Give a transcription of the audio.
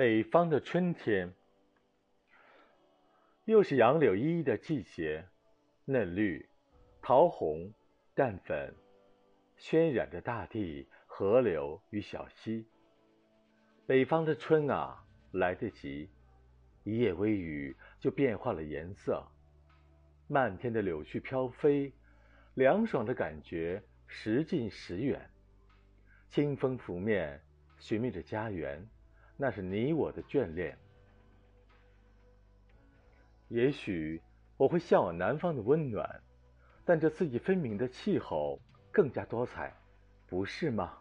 北方的春天，又是杨柳依依的季节，嫩绿、桃红、淡粉，渲染着大地、河流与小溪。北方的春啊，来得及，一夜微雨就变化了颜色，漫天的柳絮飘飞，凉爽的感觉时近时远。清风拂面，寻觅着家园。那是你我的眷恋。也许我会向往南方的温暖，但这四季分明的气候更加多彩，不是吗？